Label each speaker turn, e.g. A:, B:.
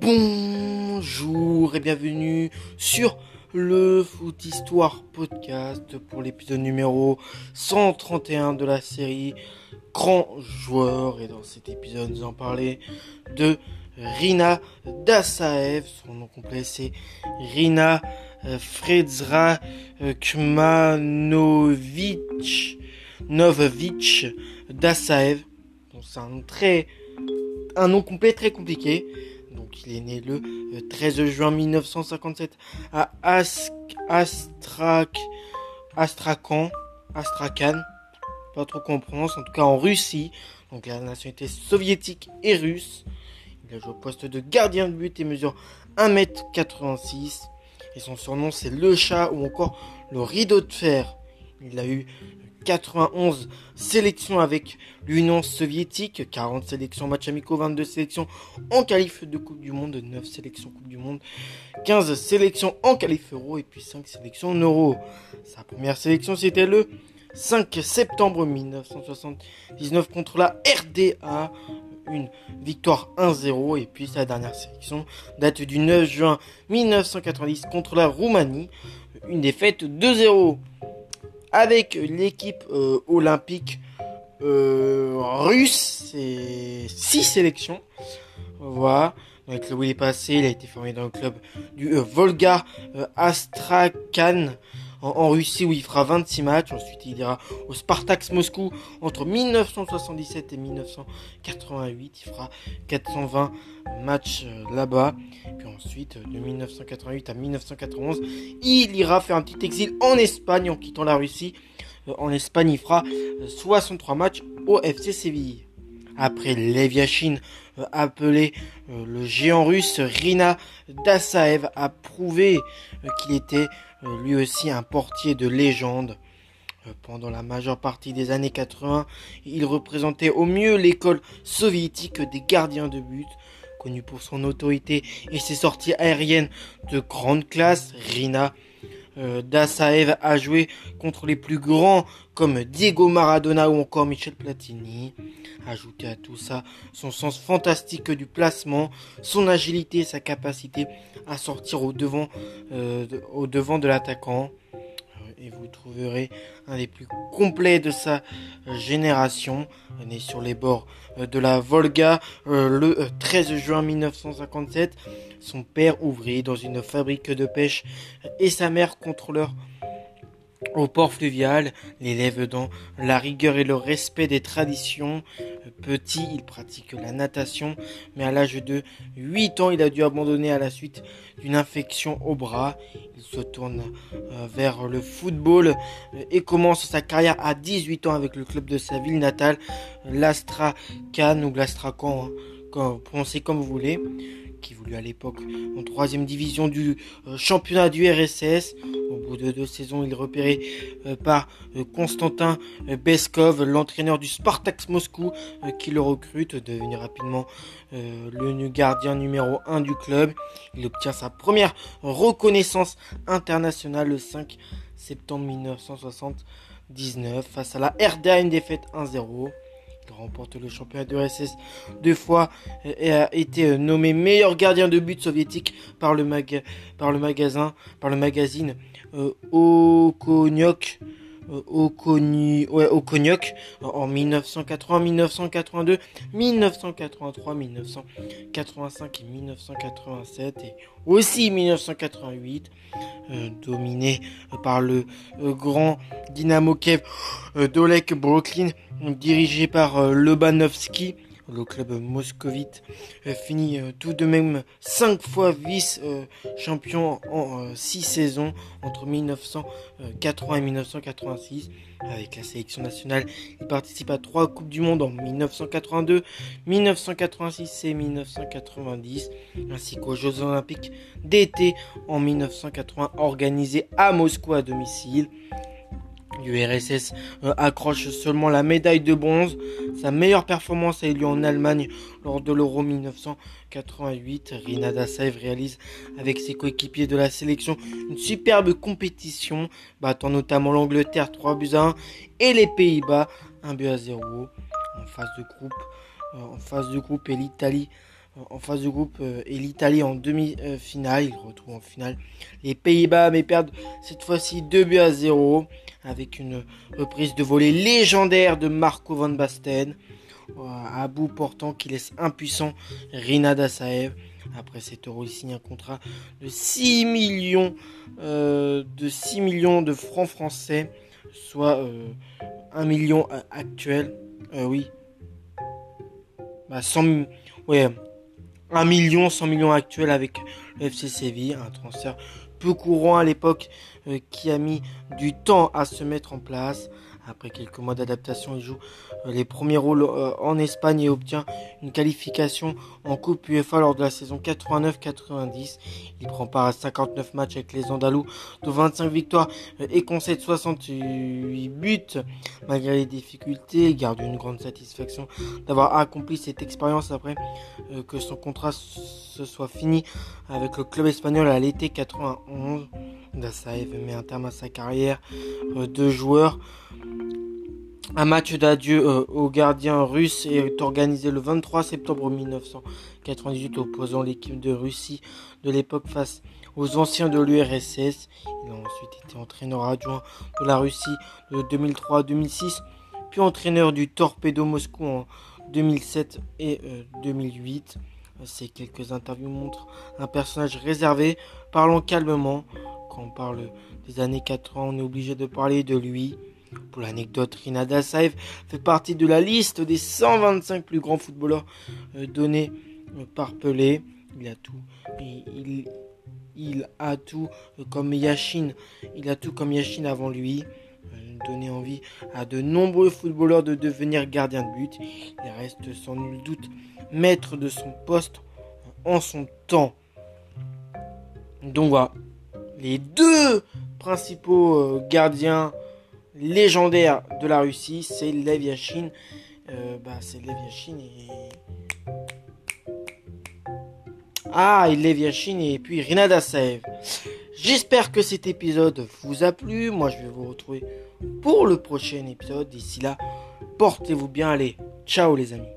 A: Bonjour et bienvenue sur le Foot Histoire Podcast pour l'épisode numéro 131 de la série Grand Joueur. Et dans cet épisode, nous allons parler de Rina Dasaev. Son nom complet c'est Rina euh, Fredzra euh, Kmanovic Novovic Dasaev. C'est un un nom complet très compliqué. Il est né le 13 juin 1957 à Astrak, Astrakhan, Astrakhan, pas trop qu'on prononce, en tout cas en Russie. Donc la nationalité soviétique et russe. Il a joué au poste de gardien de but et mesure 1m86. Et son surnom c'est le chat ou encore le rideau de fer. Il a eu 91 sélections avec l'Union soviétique, 40 sélections match amicaux, 22 sélections en qualif de Coupe du Monde, 9 sélections Coupe du Monde, 15 sélections en qualif euro et puis 5 sélections en euro. Sa première sélection c'était le 5 septembre 1979 contre la RDA, une victoire 1-0 et puis sa dernière sélection date du 9 juin 1990 contre la Roumanie, une défaite 2-0 avec l'équipe euh, olympique euh, russe. C'est six sélections. Voilà. Dans le club où est passé, il a été formé dans le club du euh, Volga Astrakhan en, Russie où il fera 26 matchs. Ensuite, il ira au Spartak Moscou entre 1977 et 1988. Il fera 420 matchs là-bas. Puis ensuite, de 1988 à 1991, il ira faire un petit exil en Espagne en quittant la Russie. Euh, en Espagne, il fera 63 matchs au FC Séville. Après Leviachin, euh, appelé euh, le géant russe, Rina Dasaev a prouvé qu'il était lui aussi un portier de légende. Pendant la majeure partie des années 80, il représentait au mieux l'école soviétique des gardiens de but, connu pour son autorité et ses sorties aériennes de grande classe. Rina euh, Dasaev a joué contre les plus grands comme Diego Maradona ou encore Michel Platini. Ajouté à tout ça son sens fantastique du placement, son agilité, sa capacité à sortir au devant, euh, au devant de l'attaquant et vous trouverez un des plus complets de sa génération, né sur les bords euh, de la Volga euh, le 13 euh, juin 1957. Son père ouvrier dans une fabrique de pêche et sa mère contrôleur au port fluvial, l'élève dans la rigueur et le respect des traditions. Petit, il pratique la natation, mais à l'âge de 8 ans, il a dû abandonner à la suite d'une infection au bras. Il se tourne euh, vers le football euh, et commence sa carrière à 18 ans avec le club de sa ville natale, l'Astrakhan ou l'Astrakhan, hein, prononcez comme vous voulez qui voulait à l'époque en troisième division du euh, championnat du RSS. Au bout de deux saisons, il est repéré euh, par euh, Konstantin Beskov, l'entraîneur du Spartak Moscou, qui le recrute, devenir rapidement le gardien numéro 1 du club. Il obtient sa première reconnaissance internationale le 5 septembre 1979 face à la RDA, une défaite 1-0 remporte le championnat de RSS deux fois et a été nommé meilleur gardien de but soviétique par le, magasin, par le magazine euh. Euh, au, ouais, au Cognac en 1980, 1982, 1983, 1985 et 1987 et aussi 1988 euh, dominé par le euh, grand Dynamo Kiev d'Olek Brooklyn dirigé par Lobanovski le club moscovite euh, finit euh, tout de même cinq fois vice-champion en euh, six saisons entre 1980 et 1986. Avec la sélection nationale, il participe à trois Coupes du Monde en 1982, 1986 et 1990, ainsi qu'aux Jeux Olympiques d'été en 1980 organisés à Moscou à domicile. L'URSS euh, accroche seulement la médaille de bronze. Sa meilleure performance a eu lieu en Allemagne lors de l'Euro 1988. Rina Dasaev réalise avec ses coéquipiers de la sélection une superbe compétition, battant notamment l'Angleterre 3 buts à 1 et les Pays-Bas 1 but à 0 en phase de. Euh, en phase de groupe et l'Italie en phase de groupe et l'Italie en demi-finale. Ils retrouvent en finale les Pays-Bas, mais perdent cette fois-ci 2 buts à 0 avec une reprise de volée légendaire de Marco Van Basten à bout portant qui laisse impuissant Rina Dassaev. Après cet euro, il signe un contrat de 6 millions, euh, de 6 millions de francs français, soit 1 euh, million actuel. Euh, oui. Bah 100, ouais, 1 million, 100 millions actuels avec le FC. Un transfert peu courant à l'époque qui a mis du temps à se mettre en place. Après quelques mois d'adaptation, il joue euh, les premiers rôles euh, en Espagne et obtient une qualification en Coupe UEFA lors de la saison 89-90. Il prend part à 59 matchs avec les Andalous, de 25 victoires euh, et concède 68 buts. Malgré les difficultés, il garde une grande satisfaction d'avoir accompli cette expérience après que son contrat se soit fini avec le club espagnol à l'été 91. Dassaev met un terme à sa carrière de joueur. Un match d'adieu euh, au gardien russe est organisé le 23 septembre 1998 opposant l'équipe de Russie de l'époque face aux anciens de l'URSS. Il a ensuite été entraîneur adjoint de la Russie de 2003 à 2006, puis entraîneur du Torpedo Moscou en 2007 et 2008. Euh, Ces quelques interviews montrent un personnage réservé, parlant calmement. Quand on parle des années 80, on est obligé de parler de lui. Pour l'anecdote, Rina Dassaev fait partie de la liste des 125 plus grands footballeurs euh, donnés euh, par Pelé. Il a tout. Il, a tout euh, comme Yashin. Il a tout comme Yashin avant lui. Donné envie à de nombreux footballeurs de devenir gardien de but. Il reste sans nul doute maître de son poste en son temps. Donc voilà les deux principaux euh, gardiens légendaires de la Russie, c'est Lev Yashin. Euh, bah, c'est Lev Yashin et... Ah, et Lev Yashin et puis rinadasev. J'espère que cet épisode vous a plu. Moi, je vais vous retrouver pour le prochain épisode. D'ici là, portez-vous bien. Allez, ciao les amis.